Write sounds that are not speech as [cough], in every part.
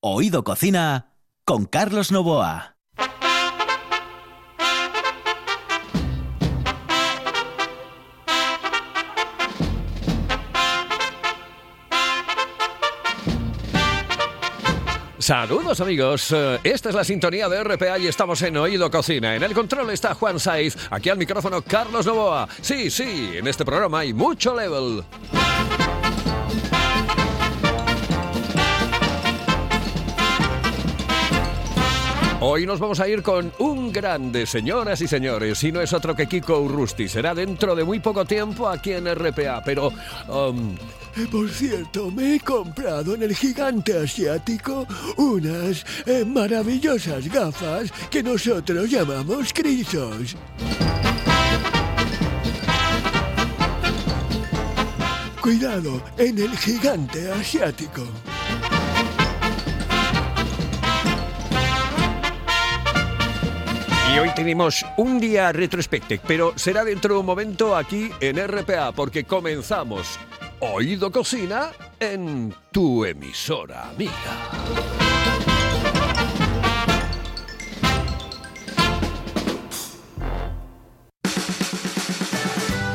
Oído Cocina con Carlos Novoa. Saludos amigos, Eh, esta es la sintonía de RPA y estamos en Oído Cocina. En el control está Juan Saiz, aquí al micrófono Carlos Novoa. Sí, sí, en este programa hay mucho level. Hoy nos vamos a ir con un grande, señoras y señores, y no es otro que Kiko Urrusti. Será dentro de muy poco tiempo aquí en RPA, pero... um, Por cierto, me he comprado en el gigante asiático unas eh, maravillosas gafas que nosotros llamamos crisos. Cuidado, en el gigante asiático. Y hoy tenemos un día retrospective, pero será dentro de un momento aquí en RPA, porque comenzamos Oído Cocina en tu emisora amiga.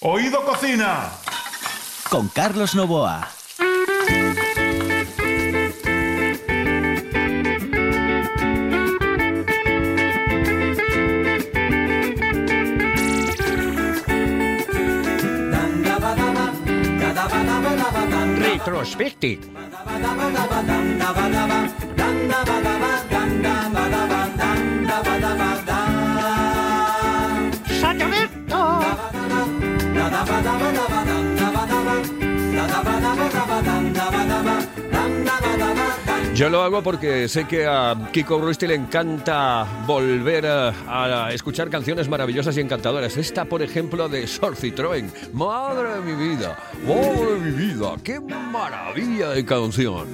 Oído Cocina. Con Carlos Novoa. Retrospective. Yo lo hago porque sé que a Kiko Rusty le encanta volver a, a escuchar canciones maravillosas y encantadoras. Esta, por ejemplo, de Sor Citroën. Madre de mi vida, madre de mi vida, qué maravilla de canción.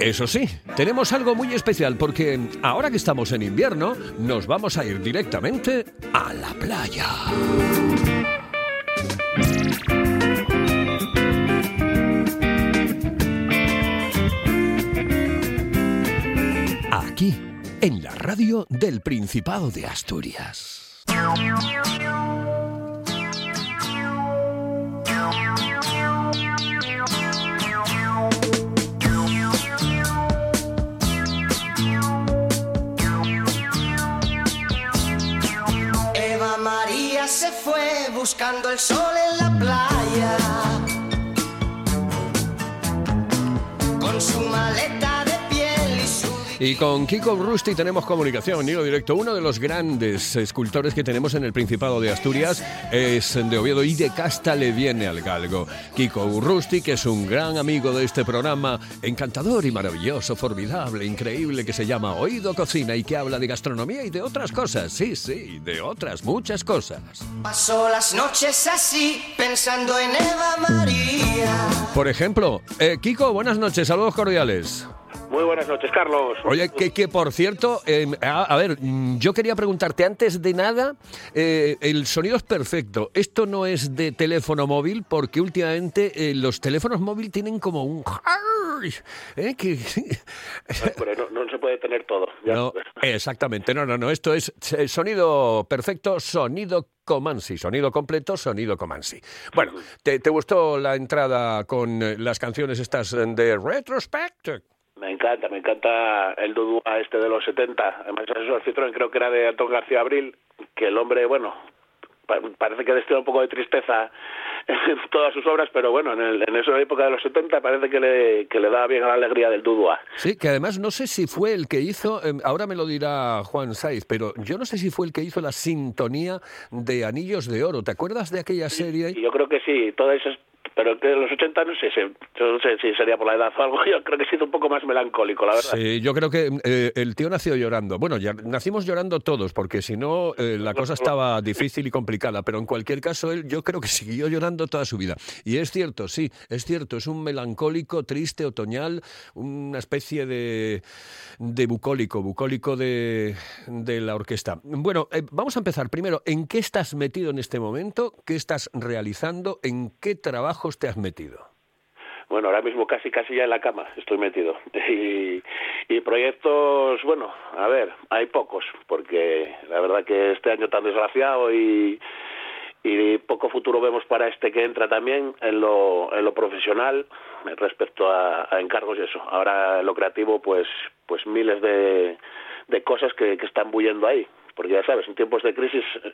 Eso sí, tenemos algo muy especial porque ahora que estamos en invierno, nos vamos a ir directamente a la playa. Aquí, en la radio del Principado de Asturias. Fue buscando el sol en la Y con Kiko Rusty tenemos comunicación, digo directo. Uno de los grandes escultores que tenemos en el Principado de Asturias es de Oviedo y de Casta le viene al galgo. Kiko Urrusti, que es un gran amigo de este programa, encantador y maravilloso, formidable, increíble, que se llama Oído Cocina y que habla de gastronomía y de otras cosas. Sí, sí, de otras muchas cosas. Pasó las noches así, pensando en Eva María. Por ejemplo, eh, Kiko, buenas noches, saludos cordiales. Muy buenas noches, Carlos. Oye, que, que por cierto, eh, a, a ver, mm, yo quería preguntarte antes de nada, eh, el sonido es perfecto. Esto no es de teléfono móvil porque últimamente eh, los teléfonos móviles tienen como un... ¿eh? que, no, no se puede tener todo. ya. no, exactamente, no, no, no, esto es sonido perfecto, sonido Comansi, sonido completo, sonido Comansi. Bueno, ¿te, te gustó la entrada con las canciones estas de Retrospect? Me encanta, me encanta el Dudúa este de los 70. Además, eso Citroën creo que era de Antón García Abril, que el hombre, bueno, pa- parece que destila un poco de tristeza en todas sus obras, pero bueno, en, el, en esa época de los 70 parece que le, que le da bien a la alegría del Dudua. Sí, que además no sé si fue el que hizo, eh, ahora me lo dirá Juan Saiz, pero yo no sé si fue el que hizo la sintonía de Anillos de Oro. ¿Te acuerdas de aquella serie? Y yo creo que sí, todo eso es- pero que en los 80 no sé, yo no sé si sería por la edad o algo, [laughs] yo creo que ha sido un poco más melancólico, la verdad. Sí, yo creo que eh, el tío nació llorando. Bueno, ya nacimos llorando todos, porque si no, eh, la cosa estaba difícil y complicada. Pero en cualquier caso, él yo creo que siguió llorando toda su vida. Y es cierto, sí, es cierto, es un melancólico, triste, otoñal, una especie de, bucólico, bucólico de, de la orquesta. Bueno, eh, vamos a empezar primero. ¿En qué estás metido en este momento? ¿Qué estás realizando? ¿En qué trabajos te has metido? Bueno, ahora mismo casi casi ya en la cama estoy metido. [laughs] Y, y proyectos, bueno, a ver, hay pocos, porque la verdad que este año tan desgraciado y, poco futuro vemos para este que entra también en lo, en lo profesional respecto a, encargos y eso. Ahora en lo creativo, pues, pues miles de, de cosas que, que están bullendo ahí. Porque ya sabes, en tiempos de crisis eh,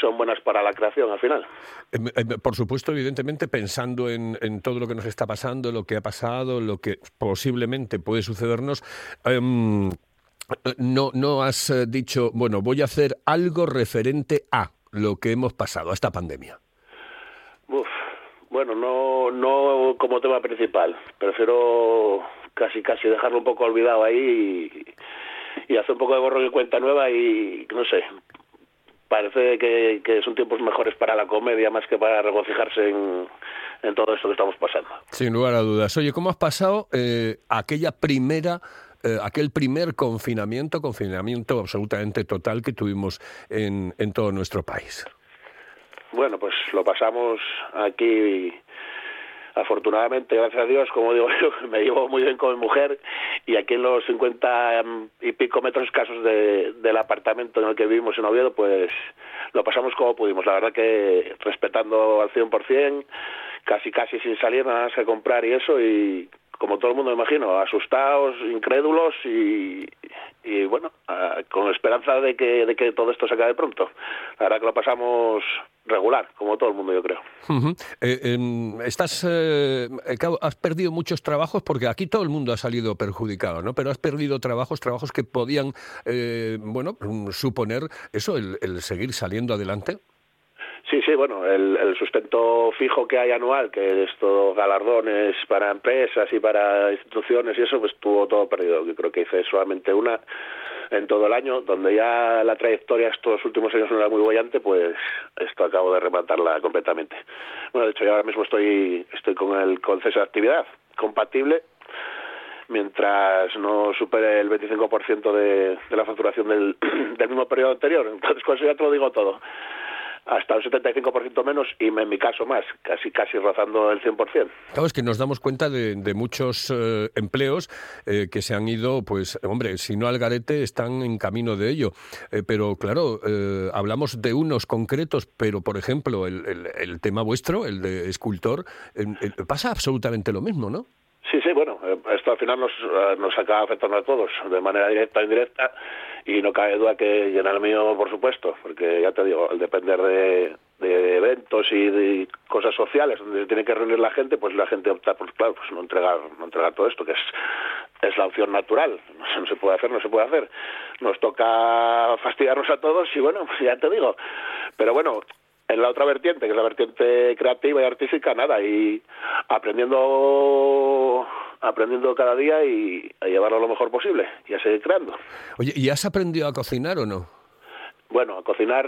son buenas para la creación al final. Em, em, Por supuesto, evidentemente, pensando en, en todo lo que nos está pasando, lo que ha pasado, lo que posiblemente puede sucedernos, em, no, no has eh, dicho, bueno, voy a hacer algo referente a lo que hemos pasado, a esta pandemia. Uf, bueno, no, no como tema principal. Prefiero casi casi dejarlo un poco olvidado ahí y, [laughs] y hacer un poco de borrón y cuenta nueva y no sé. Parece que, que son tiempos mejores para la comedia más que para regocijarse en, en todo esto que estamos pasando. Sin lugar a dudas. Oye, ¿cómo has pasado eh, aquella primera, eh, aquel primer confinamiento, confinamiento absolutamente total que tuvimos en, en todo nuestro país? Bueno, pues lo pasamos aquí afortunadamente, gracias a Dios, como digo yo, [laughs] me llevo muy bien con mi mujer y aquí en los 50 y pico metros escasos de, del apartamento en el que vivimos en Oviedo, pues lo pasamos como pudimos. La verdad que respetando al 100%, casi casi sin salir nada más que comprar y eso y como todo el mundo me imagino, asustados, incrédulos y, y bueno, ah, con esperanza de que, de que todo esto se acabe pronto. La verdad que lo pasamos regular, como todo el mundo yo creo. Eh, em, estás, eh, has perdido muchos trabajos porque aquí todo el mundo ha salido perjudicado, ¿no? Pero has perdido trabajos, trabajos que podían, eh, bueno, mm, suponer eso, el, el seguir saliendo adelante. Sí, sí, bueno, el, el sustento fijo que hay anual, que es todo galardones para empresas y para instituciones y eso, pues tuvo todo perdido. Yo creo que hice solamente una en todo el año, donde ya la trayectoria estos últimos años no era muy bollante, pues esto acabo de rematarla completamente. Bueno, de hecho, yo ahora mismo estoy, estoy con el con cese de actividad compatible mientras no supere el 25% de, de la facturación del, [clears throat] del mismo periodo anterior. Entonces, con eso ya te lo digo todo hasta un 75% menos y en mi caso más, casi casi rozando el 100%. Claro, es que nos damos cuenta de, de muchos eh, empleos eh, que se han ido, pues, hombre, si no al garete, están en camino de ello. Eh, pero claro, hablamos de unos concretos, pero por ejemplo, el, el, tema vuestro, el de escultor, pasa absolutamente lo mismo, ¿no? Sí, sí, bueno, eh, esto al final nos, eh, nos acaba afectando a todos, de manera directa o indirecta, y no cabe duda que llenar el mío, por supuesto, porque ya te digo, al depender de, eventos y de cosas sociales donde se tiene que reunir la gente, pues la gente opta por, claro, pues no entregar, no entregar todo esto, que es, es la opción natural, no, se puede hacer, no se puede hacer. Nos toca fastidiarnos a todos y bueno, [laughs] ya te digo, pero bueno, en la otra vertiente, que es la vertiente creativa y artística, nada, y aprendiendo aprendiendo cada día y a llevarlo lo mejor posible y a seguir creando. Oye, ¿y has aprendido a cocinar o no? Bueno, a cocinar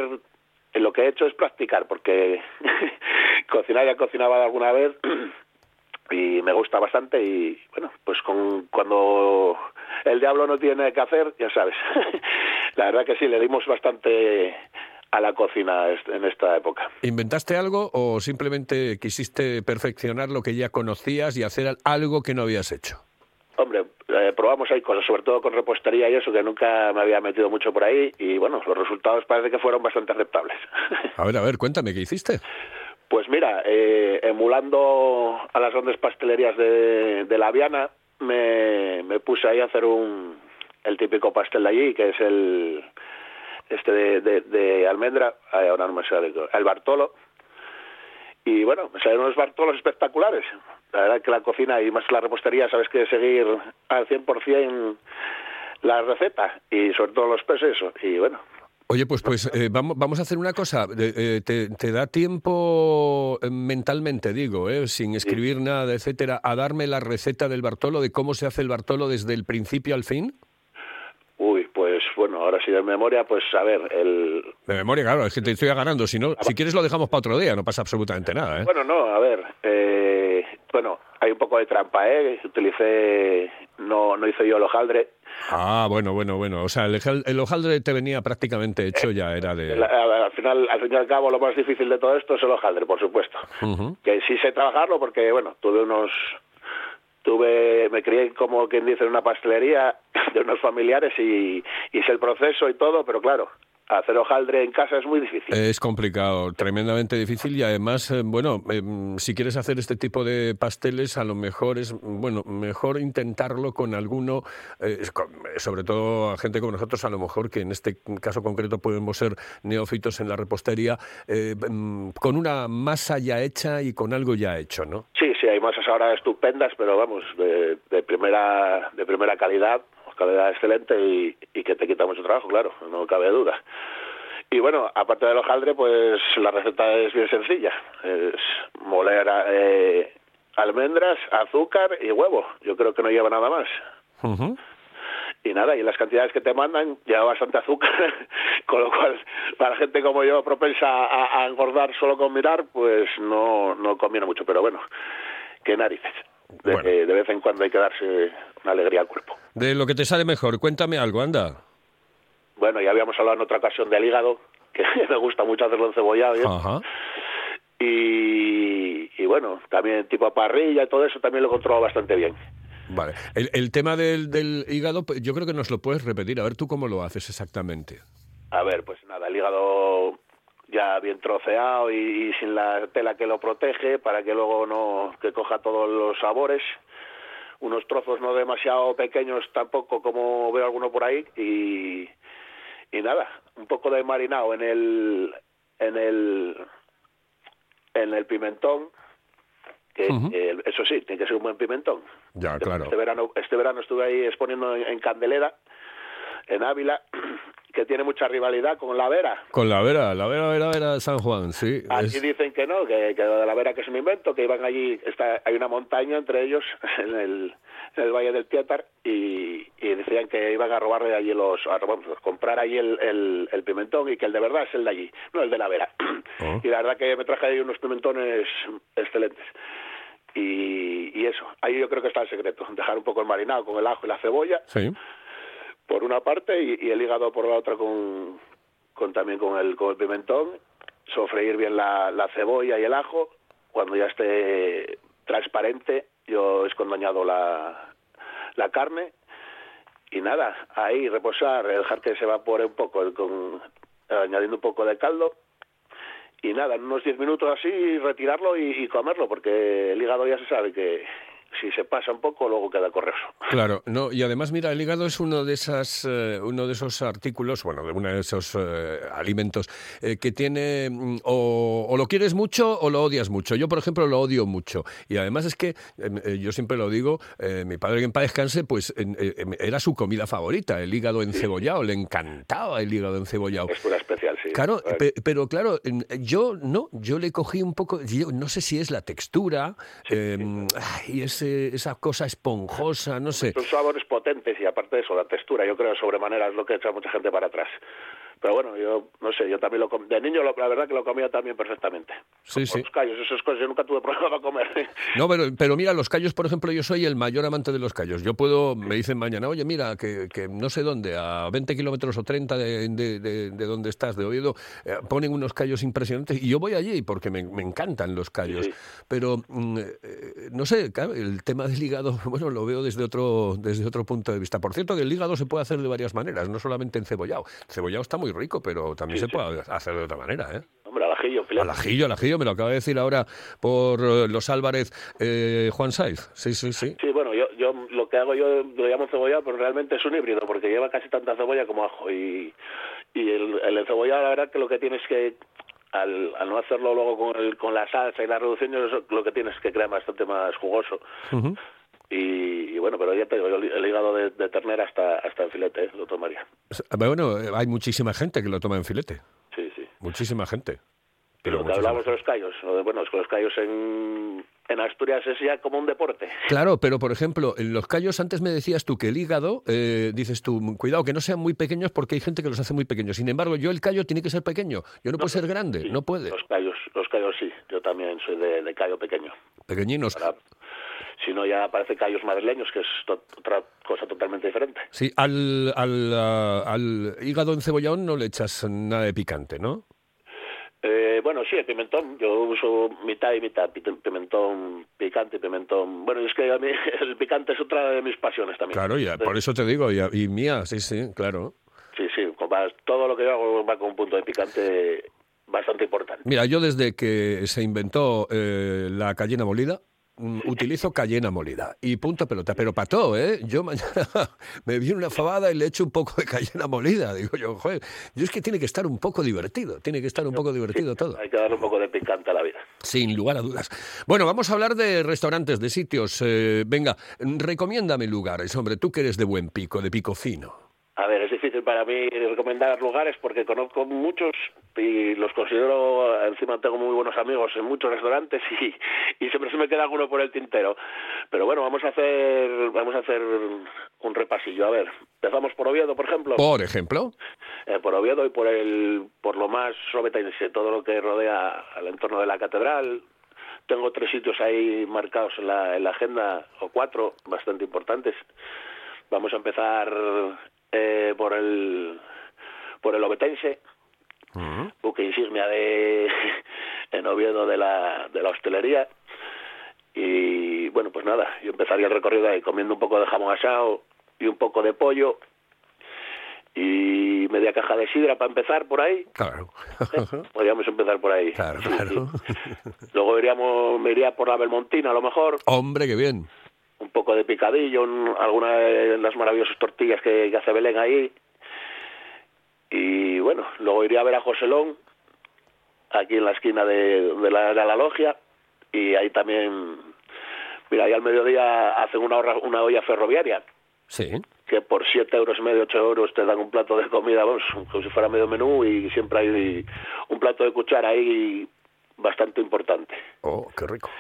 lo que he hecho es practicar, porque [laughs] cocinar ya cocinaba alguna vez [clears throat] y me gusta bastante y bueno, pues con cuando el diablo no tiene que hacer, ya sabes. [laughs] la verdad que sí, le dimos bastante a la cocina en esta época. ¿Inventaste algo o simplemente quisiste perfeccionar lo que ya conocías y hacer algo que no habías hecho? Hombre, eh, probamos ahí cosas, sobre todo con repostería y eso, que nunca me había metido mucho por ahí y bueno, los resultados parece que fueron bastante aceptables. [laughs] A ver, a ver, cuéntame, ¿qué hiciste? Pues mira, eh, emulando a las grandes pastelerías de, de La Viana, me, me puse ahí a hacer un el típico pastel de allí, que es el este de, de, de almendra, ahora no me sale, el Bartolo. Y bueno, me salen unos Bartolos espectaculares. La verdad que la cocina y más la repostería, sabes que seguir al 100% la receta y sobre todo los pesos eso. Y bueno, Oye, pues, pues eh, vamos, vamos a hacer una cosa. Eh, te, te da tiempo eh, mentalmente, digo, eh, sin escribir nada, etcétera, a darme la receta del Bartolo, de cómo se hace el Bartolo desde el principio al fin? uy, pues bueno, ahora sí de memoria, pues a ver, el, De memoria, claro, es que te estoy agarrando. Si no, si quieres lo dejamos para otro día, no pasa absolutamente nada, ¿eh? Bueno, no, a ver, eh, bueno, hay un poco de trampa, ¿eh? Utilicé, no, no hice yo el hojaldre. Ah, bueno, bueno, bueno. O sea, el, el hojaldre te venía prácticamente hecho, ya era de... Al, al final, al fin y al cabo, lo más difícil de todo esto es el hojaldre, por supuesto. Que sí sé trabajarlo porque, bueno, tuve unos, tuve, me crié como quien dice en una pastelería de unos familiares y, sé el proceso y todo, pero claro, hacer hojaldre en casa es muy difícil. Es complicado, tremendamente difícil y además, eh, bueno, em, si quieres hacer este tipo de pasteles, a lo mejor es, bueno, mejor intentarlo con alguno, eh, sobre todo a gente como nosotros, a lo mejor que en este caso concreto podemos ser neófitos en la repostería, eh, em, con una masa ya hecha y con algo ya hecho, ¿no? Sí, sí, hay masas ahora estupendas, pero vamos, de, de primera de primera calidad, calidad excelente y, y que te quita mucho trabajo, claro, no cabe duda. Y bueno, aparte del hojaldre, pues la receta es bien sencilla. Es moler eh, almendras, azúcar y huevo. Yo creo que no lleva nada más. Y nada, y las cantidades que te mandan lleva bastante azúcar, [laughs] con lo cual para gente como yo propensa a, a engordar solo con mirar, pues no, no conviene mucho. Pero bueno, qué narices. De, Bueno. de vez en cuando hay que darse una alegría al cuerpo. De lo que te sale mejor, cuéntame algo, anda. Bueno, ya habíamos hablado en otra ocasión del hígado, [laughs] que me gusta mucho hacerlo encebollado. ¿eh? Ajá. Y, y bueno, también tipo parrilla y todo eso también lo controlo bastante bien. Vale. El, el tema del, del hígado, pues, yo creo que nos lo puedes repetir. A ver tú cómo lo haces exactamente. A ver, pues nada, el hígado ya bien troceado y, y sin la tela que lo protege para que luego no que coja todos los sabores. Unos trozos no demasiado pequeños tampoco como veo alguno por ahí y, y nada, un poco de marinado en el en el en el pimentón que eh, eso sí, tiene que ser un buen pimentón. Ya, claro. Este verano, este verano estuve ahí exponiendo en, en Candelera, en Ávila, [clears throat] que tiene mucha rivalidad con la Vera. Con la Vera, la Vera, Vera, Vera San Juan, sí. Es- dicen que no, que, que de la Vera que es un invento, que iban allí, está, hay una montaña entre ellos [laughs] en el, en el Valle del Tietar y, y decían que iban a robarle allí los, a, vamos, a comprar allí el, el, el pimentón y que el de verdad es el de allí, no el de la Vera. [clears throat] Oh. Y la verdad que me traje ahí unos pimentones excelentes. Y, y eso, ahí yo creo que está el secreto, dejar un poco el marinado con el ajo y la cebolla Sí. Por una parte y, el hígado por la otra con, también con el, con el pimentón, sofreír bien la, la cebolla y el ajo, cuando ya esté transparente yo es cuando añado la, carne. Y nada, ahí reposar, dejar que se evapore un poco con, añadiendo un poco de caldo. Y nada, en unos 10 minutos así retirarlo y comerlo porque el hígado ya se sabe que si se pasa un poco luego queda correoso. [laughs] Claro, no, y además, mira, el hígado es uno de esas, eh, uno de esos artículos, bueno, de uno de esos eh, alimentos eh, que tiene mm, o, o lo quieres mucho o lo odias mucho. Yo, por ejemplo, lo odio mucho. Y además es que, eh, eh, yo siempre lo digo, eh, mi padre que en paz descanse, pues en- em, era su comida favorita, el hígado encebollado, le encantaba el hígado encebollado. Es pura especial, sí. Claro, pe- pero claro, yo no, yo le cogí un poco, yo no sé si es la textura, eh, ay, ese- esa cosa esponjosa, no sé. Son sabores potentes y aparte de eso, la textura, yo creo sobremanera es lo que echa mucha gente para atrás. Pero bueno, yo no sé, yo también lo com- de niño lo- la verdad que lo comía también perfectamente. Sí, sí. Los callos, esas cosas, yo nunca tuve problema para comer. [laughs] No, pero, pero mira, los callos, por ejemplo, yo soy el mayor amante de los callos. Yo puedo, me dicen mañana, oye, mira, que, que no sé dónde, a 20 kilómetros o 30 de, de, de- de donde estás, de Oviedo, eh, ponen unos callos impresionantes y yo voy allí porque me, me encantan los callos. Sí. Pero, mm, eh, no sé, el tema del hígado, [laughs] bueno, lo veo desde otro, desde otro punto de vista. Por cierto, que el hígado se puede hacer de varias maneras, no solamente encebollado. Cebollado está muy rico, pero también se puede hacer de otra manera, ¿eh? Hombre, al ajillo. Al ajillo, al ajillo, me lo acaba de decir ahora por eh, los Álvarez eh, Juan Saiz. Sí, sí, sí. Sí, bueno, yo, yo lo que hago yo lo llamo cebolla, pero realmente es un híbrido porque lleva casi tanta cebolla como ajo y, Y el, el encebollado, la verdad que lo que tienes que, al, al no hacerlo luego con, el, con la salsa y la reducción, lo que tienes que crear bastante más jugoso. Y, y bueno, pero ya te digo, el, hígado de, de ternera hasta, hasta en filete, ¿eh? lo tomaría. Bueno, hay muchísima gente que lo toma en filete. Sí, sí. Muchísima gente. Pero lo que muchísima hablamos de los callos, bueno, es que los callos en, en Asturias es ya como un deporte. Claro, pero por ejemplo, en los callos antes me decías tú que el hígado, eh, dices tú, cuidado que no sean muy pequeños porque hay gente que los hace muy pequeños. Sin embargo, yo el callo tiene que ser pequeño. Yo no, puedo ser grande, Sí, no puede. Los callos, los callos sí, yo también soy de, de callo pequeño. Pequeñinos. Para- si no, ya aparece callos madrileños, que es otra cosa totalmente diferente. Sí, al, al, ah, al hígado encebollado no le echas nada de picante, ¿no? Eh, bueno, sí, el pimentón, yo uso mitad y mitad, pi- pimentón picante pimentón... Bueno, es que a mí [laughs] el picante es otra de mis pasiones también. Claro, ya, por eso te digo, y, y mía, sí, sí, claro. Sí, sí, todo lo que yo hago va con un punto de picante bastante importante. Mira, yo desde que se inventó eh, la cayena molida, utilizo cayena molida. Y punto pelota. Pero para todo, ¿eh? Yo [laughs] mañana me viene una fabada y le echo un poco de cayena molida. Digo yo, joder, yo es que tiene que estar un poco divertido. Tiene que estar un poco divertido todo. Hay que darle un poco de picante a la vida. Sin lugar a dudas. Bueno, vamos a hablar de restaurantes, de sitios. Eh, venga, recomiéndame lugares, hombre, tú que eres de buen pico, de pico fino. Difícil para mí recomendar lugares porque conozco muchos y los considero, encima tengo muy buenos amigos en muchos restaurantes y, y siempre se me queda alguno por el tintero. Pero bueno, vamos a hacer vamos a hacer un repasillo. A ver, empezamos por Oviedo, por ejemplo. Por ejemplo, Eh, por Oviedo y por el por lo más robetense, todo lo que rodea al entorno de la catedral. Tengo tres sitios ahí marcados en la, en la agenda, o cuatro, bastante importantes. Vamos a empezar eh, por el por el obetense, buque insignia de [laughs] en Oviedo de la, de la hostelería. Y bueno, pues nada, yo empezaría el recorrido ahí comiendo un poco de jamón asado y un poco de pollo y media caja de sidra para empezar por ahí. claro. Podríamos empezar por ahí. Claro. Luego iríamos, me iría por la Belmontina a lo mejor, Hombre, qué bien. Un poco de picadillo, un- alguna de las maravillosas tortillas que, que hace Belén ahí. Y bueno, luego iría a ver a Joselón, aquí en la esquina de, de la, de la logia, y ahí también, mira, ahí al mediodía hacen una, horra- una olla ferroviaria, Sí. que por siete euros y medio, ocho euros te dan un plato de comida, vamos, como si fuera medio menú, y siempre hay un plato de cuchara ahí bastante importante. Oh, qué rico.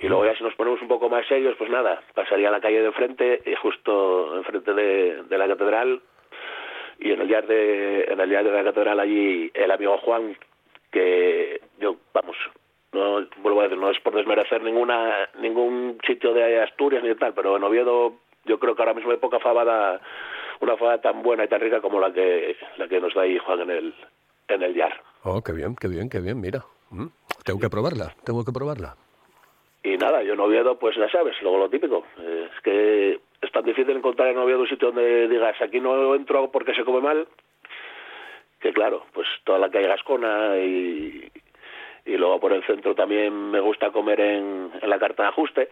Y luego ya si nos ponemos un poco más serios, pues nada, pasaría a la calle de enfrente, y justo enfrente de, de la catedral, y en el yard de, en el de la catedral allí el amigo Juan, que yo, vamos, no vuelvo a decir, no es por desmerecer ninguna ningún sitio de Asturias ni tal, pero en Oviedo yo creo que ahora mismo hay poca fabada, una fabada tan buena y tan rica como la que la que nos da ahí Juan en el en el yard. Oh, qué bien, qué bien, qué bien, mira. Mm, Tengo que probarla, tengo que probarla. Y nada, yo en Oviedo, pues ya sabes, luego lo típico. eh, es que es tan difícil encontrar en Oviedo un sitio donde digas, aquí no entro porque se come mal, que claro, pues toda la calle Gascona y, y luego por el centro también me gusta comer en, en la carta de ajuste,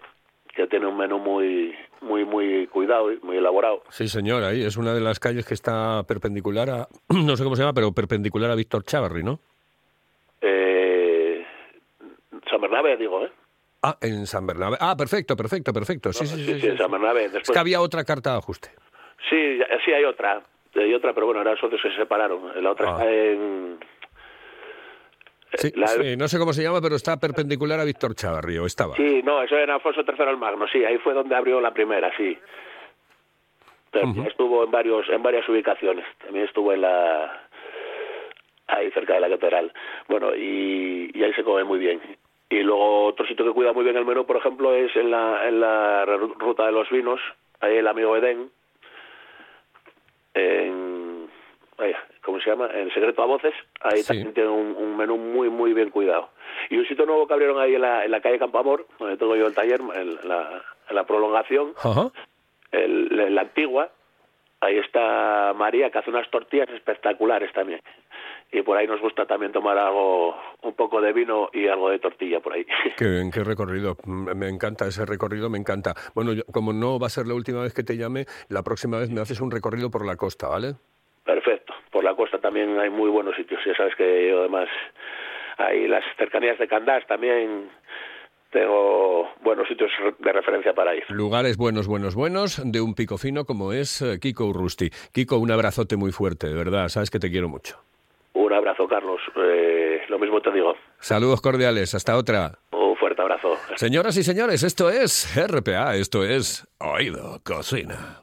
que tiene un menú muy muy muy cuidado y muy elaborado. Sí, señor, ahí es una de las calles que está perpendicular a, [clears throat] no sé cómo se llama, pero perpendicular a Víctor Chávarri, ¿no? Eh, San Bernabé, digo, ¿eh? Ah, en San Bernabé. Ah, perfecto, perfecto, perfecto. Sí, sí, sí. sí, en San. Bernabé. Es Después, que había otra carta de ajuste. Sí, sí hay otra, hay otra, pero bueno, ahora socios se separaron. La otra Ah. en... Sí, la- sí, no sé cómo se llama, pero está perpendicular a Víctor Chávarri, o estaba. Sí, no, eso era Alfonso III el Magno, sí, ahí fue donde abrió la primera, sí. Pero estuvo en varios en varias ubicaciones, también estuvo en la ahí cerca de la catedral. Bueno, y, y ahí se come muy bien. Y luego otro sitio que cuida muy bien el menú, por ejemplo, es en la en la ru- ruta de los vinos, ahí el amigo Edén en vaya, ¿cómo se llama? En Secreto a Voces, ahí Sí. también tiene un, un menú muy, muy bien cuidado. Y un sitio nuevo que abrieron ahí en la, en la calle Campoamor, donde tengo yo el taller, en la, en la prolongación, Ajá. el- en la antigua, ahí está María, que hace unas tortillas espectaculares también. Y por ahí nos gusta también tomar algo, un poco de vino y algo de tortilla por ahí. Qué bien, qué recorrido. Mm, Me encanta ese recorrido, me encanta. Bueno, yo- como no va a ser la última vez que te llame, la próxima vez me haces un recorrido por la costa, ¿vale? Perfecto. por la costa también hay muy buenos sitios. Ya sabes que yo además hay las cercanías de Candás también tengo buenos sitios de referencia para ir. Lugares buenos, buenos, buenos de un pico fino como es eh, Kiko Urrusti. Kiko, un abrazote muy fuerte, de verdad, sabes que te quiero mucho. Un abrazo, Carlos. Eh, lo mismo te digo. Saludos cordiales, hasta otra. Un fuerte abrazo. Señoras y señores, esto es RPA, esto es Oído Cocina.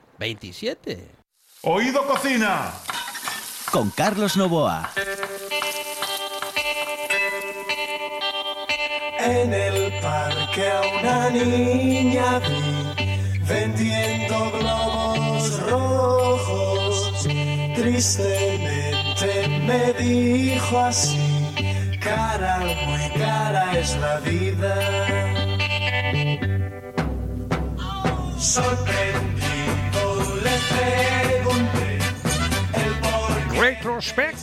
27. Oído Cocina. Con Carlos Novoa. En el parque a una niña vi vendiendo globos rojos. Tristemente me dijo así, cara, muy cara es la vida. Sorprendido usted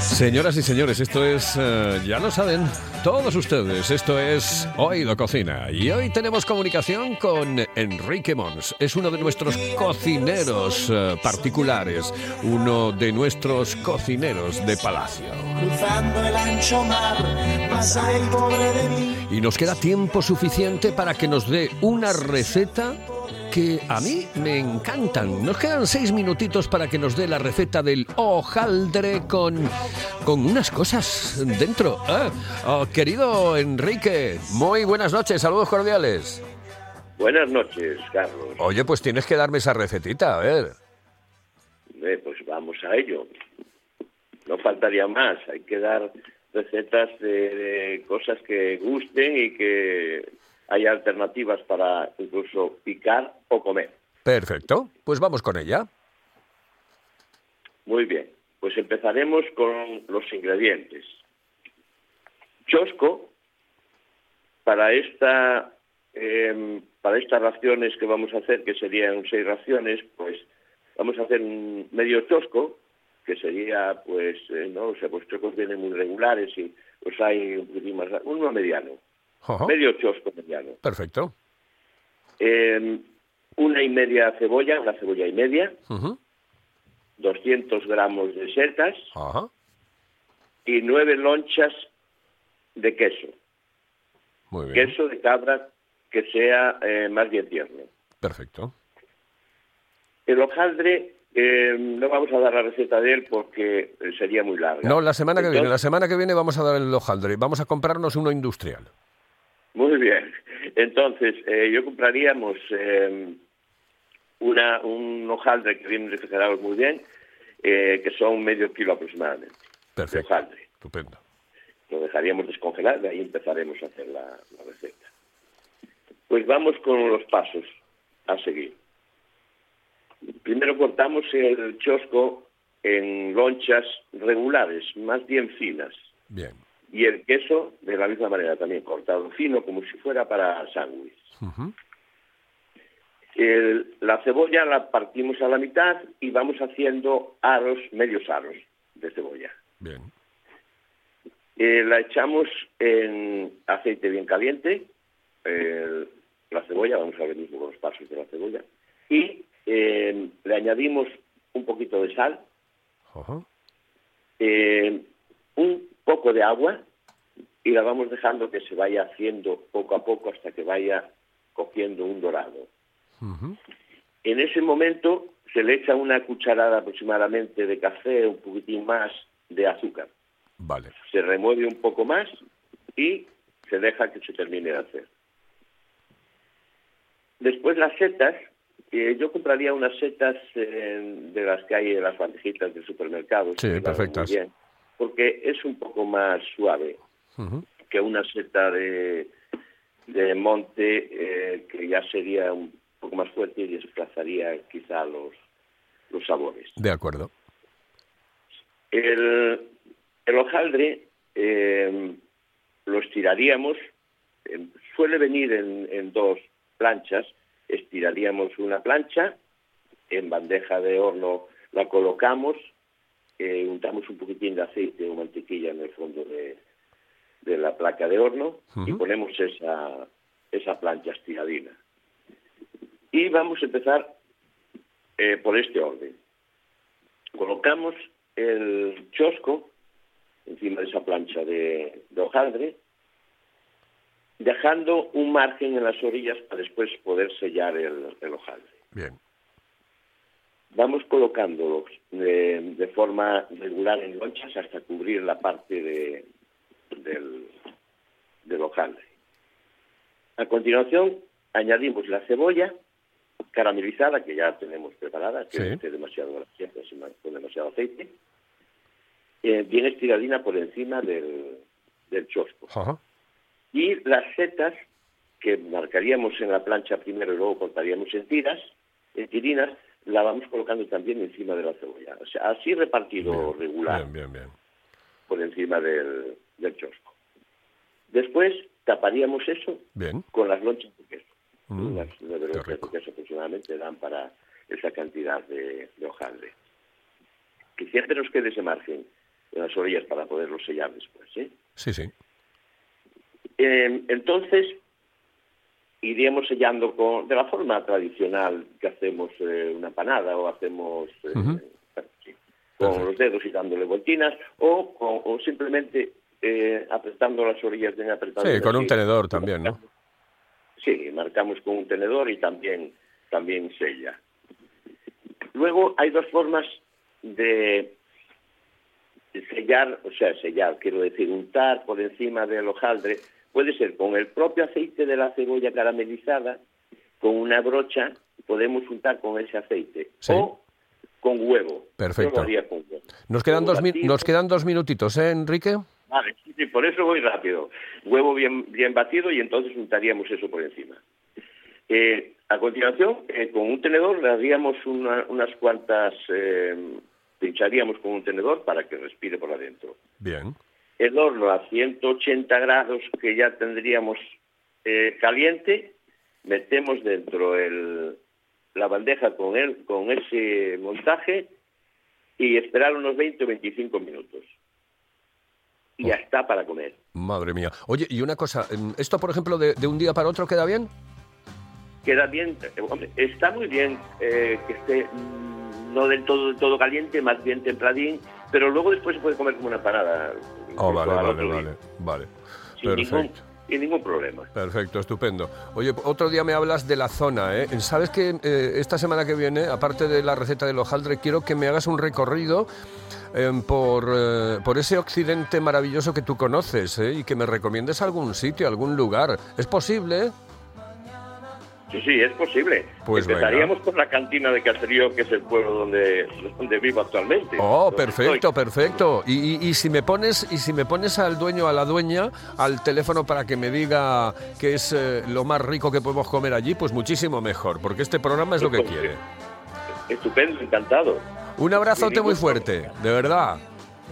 Señoras y señores, esto es, eh, ya lo saben, todos ustedes, esto es Oído Cocina. Y hoy tenemos comunicación con Enrique Mons. Es uno de nuestros cocineros eh, particulares, uno de nuestros cocineros de palacio. cruzando el ancho mar, mas ay pobre de mí. Y nos queda tiempo suficiente para que nos dé una receta que a mí me encantan. Nos quedan seis minutitos para que nos dé la receta del hojaldre con, con unas cosas dentro. Ah, oh, querido Enrique, muy buenas noches, saludos cordiales. Buenas noches, Carlos. Oye, pues tienes que darme esa recetita, a ver. Eh, pues vamos a ello. No faltaría más. Hay que dar recetas de, de cosas que gusten y que haya alternativas para incluso picar o comer. Perfecto, pues vamos con ella. Muy bien. Pues empezaremos con los ingredientes. Chosco, para esta em, para estas raciones que vamos a hacer, que serían seis raciones, pues vamos a hacer un medio chosco, que sería, pues, eh, no sé, pues chocos vienen muy regulares y pues hay un más, uno mediano, Medio chosco mediano. Perfecto. Una y media cebolla, una cebolla y media, Ujú, 200 gramos de setas, y nueve lonchas de queso. Muy bien. Queso de cabra que sea eh, más bien tierno. Perfecto. El hojaldre, eh, no vamos a dar la receta de él porque sería muy larga. No, la semana que viene, la semana que viene vamos a dar el hojaldre. Vamos a comprarnos uno industrial. Muy bien. Entonces, eh, yo compraríamos eh, una, un hojaldre que viene refrigerado muy bien, eh, que son medio kilo aproximadamente. Perfecto. hojaldre. Estupendo. Lo dejaríamos descongelar, de ahí empezaremos a hacer la, la receta. Pues vamos con los pasos a seguir. Primero cortamos el chosco en lonchas regulares, más bien finas. Bien. Y el queso de la misma manera, también cortado fino, como si fuera para sándwich. El- la cebolla la partimos a la mitad y vamos haciendo aros, medios aros de cebolla. Bien. Eh, la echamos en aceite bien caliente, la cebolla, vamos a ver mismo con los pasos de la cebolla, y eh, le añadimos un poquito de sal, eh, un poco de agua y la vamos dejando que se vaya haciendo poco a poco hasta que vaya cogiendo un dorado. En ese momento se le echa una cucharada aproximadamente de café, un poquitín más de azúcar. Vale. Se remueve un poco más y se deja que se termine de hacer. Después las setas, eh, yo compraría unas setas eh, de las que hay en las bandejitas del supermercado. Sí, muy perfectas. bien, porque es un poco más suave que una seta de, de monte eh, que ya sería un poco más fuerte y desplazaría quizá los, los sabores. De acuerdo. El, el hojaldre eh, lo estiraríamos, eh, suele venir en, en dos planchas, estiraríamos una plancha, en bandeja de horno la colocamos, untamos un poquitín de aceite o mantequilla en el fondo de, de la placa de horno y ponemos esa, esa plancha estiradina. Y vamos a empezar eh, por este orden. Colocamos el chosco encima de esa plancha de, de hojaldre, dejando un margen en las orillas para después poder sellar el, el hojaldre. Bien. Vamos colocándolos de, de forma regular en lonchas hasta cubrir la parte de, del, del hojaldre. A continuación, añadimos la cebolla caramelizada, que ya tenemos preparada, que Sí. no esté demasiado sin- con demasiado aceite, eh, bien estiradina por encima del, del chosco. Ajá. Y las setas que marcaríamos en la plancha primero y luego cortaríamos en tiras, en tirinas, la vamos colocando también encima de la cebolla. O sea, así repartido regular Bien, bien, bien. por encima del, del chosco. Después taparíamos eso con las lonchas de queso. Mm, nueve lonchas de queso aproximadamente dan para esa cantidad de, de hojaldre. Que siempre nos quede ese margen en las orillas para poderlo sellar después. ¿eh? Sí, sí. Eh, entonces, iríamos sellando con, de la forma tradicional que hacemos eh, una panada o hacemos eh, con los dedos y dándole vueltinas o, con- o simplemente eh, apretando las orillas bien apretadas. Sí, con un tenedor también, ¿no? Sí, marcamos con un tenedor y también, también sella. Luego hay dos formas de sellar, o sea, sellar, quiero decir, untar por encima del hojaldre. Puede ser con el propio aceite de la cebolla caramelizada, con una brocha, podemos untar con ese aceite. Sí. O con huevo. Perfecto. Con huevo. Nos quedan, dos, batido. nos quedan dos minutitos, ¿eh, Enrique? Vale, sí, sí, por eso voy rápido. Huevo bien, bien batido y entonces untaríamos eso por encima. Eh, a continuación, eh, con un tenedor le haríamos una- unas cuantas, eh, pincharíamos con un tenedor para que respire por adentro. Bien. El horno a 180 grados que ya tendríamos eh, caliente, metemos dentro el, la bandeja con, el, con ese montaje y esperar unos 20 o 25 minutos. Y ya está para comer. Madre mía. Oye, y una cosa, em, ¿esto, por ejemplo, de, de un día para otro queda bien? Queda bien, eh, hombre, está muy bien eh, que esté mm, no del todo del todo caliente, más bien templadín, pero luego después se puede comer como una panada. Oh, vale, al vale, vale, vale. Sin ningún, Perfecto. sin ningún problema. Perfecto, estupendo. Oye, otro día me hablas de la zona, ¿eh? ¿Sabes que eh, esta semana que viene, aparte de la receta del hojaldre, quiero que me hagas un recorrido em, por, eh, por ese occidente maravilloso que tú conoces, ¿eh? Y que me recomiendes algún sitio, algún lugar. ¿Es posible? Sí, sí, es posible. Pues Empezaríamos por la cantina de Caserío, que es el pueblo donde, donde vivo actualmente. Oh, perfecto, perfecto. Y, y- y si me pones y si me pones al dueño a la dueña al teléfono para que me diga qué es eh, lo más rico que podemos comer allí, pues muchísimo mejor, porque este programa es lo que quiere. estoy. Estupendo, encantado. Un abrazote muy fuerte, de verdad.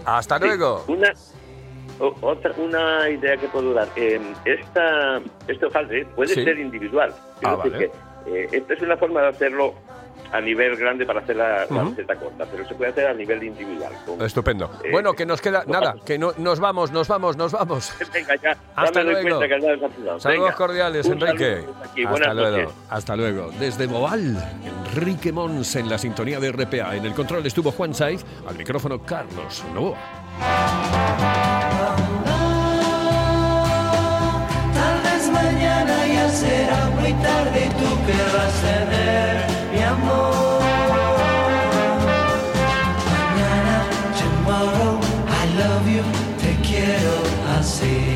Hasta Sí, luego. Una, o- otra, una idea que puedo dar. Eh, esta, este hojaldre puede Sí. ser individual. Ah, vale. que, eh, esta es una forma de hacerlo a nivel grande para hacer la, la Ujú. receta corta, pero se puede hacer a nivel individual. con- Estupendo. Eh, Bueno, que nos queda nada, que no, nos vamos, nos vamos, nos vamos. [laughs] Venga, ya. Hasta ya luego. que ya. Saludos Venga, cordiales, un Enrique. saludo. Hasta luego. noches. Hasta luego. Desde Boal, Enrique Mons en la sintonía de RPA. En el control estuvo Juan Saiz, al micrófono Carlos Novoa. será muy tarde y tú querrás ceder, mi amor. Mañana, tomorrow, I love you, te quiero así.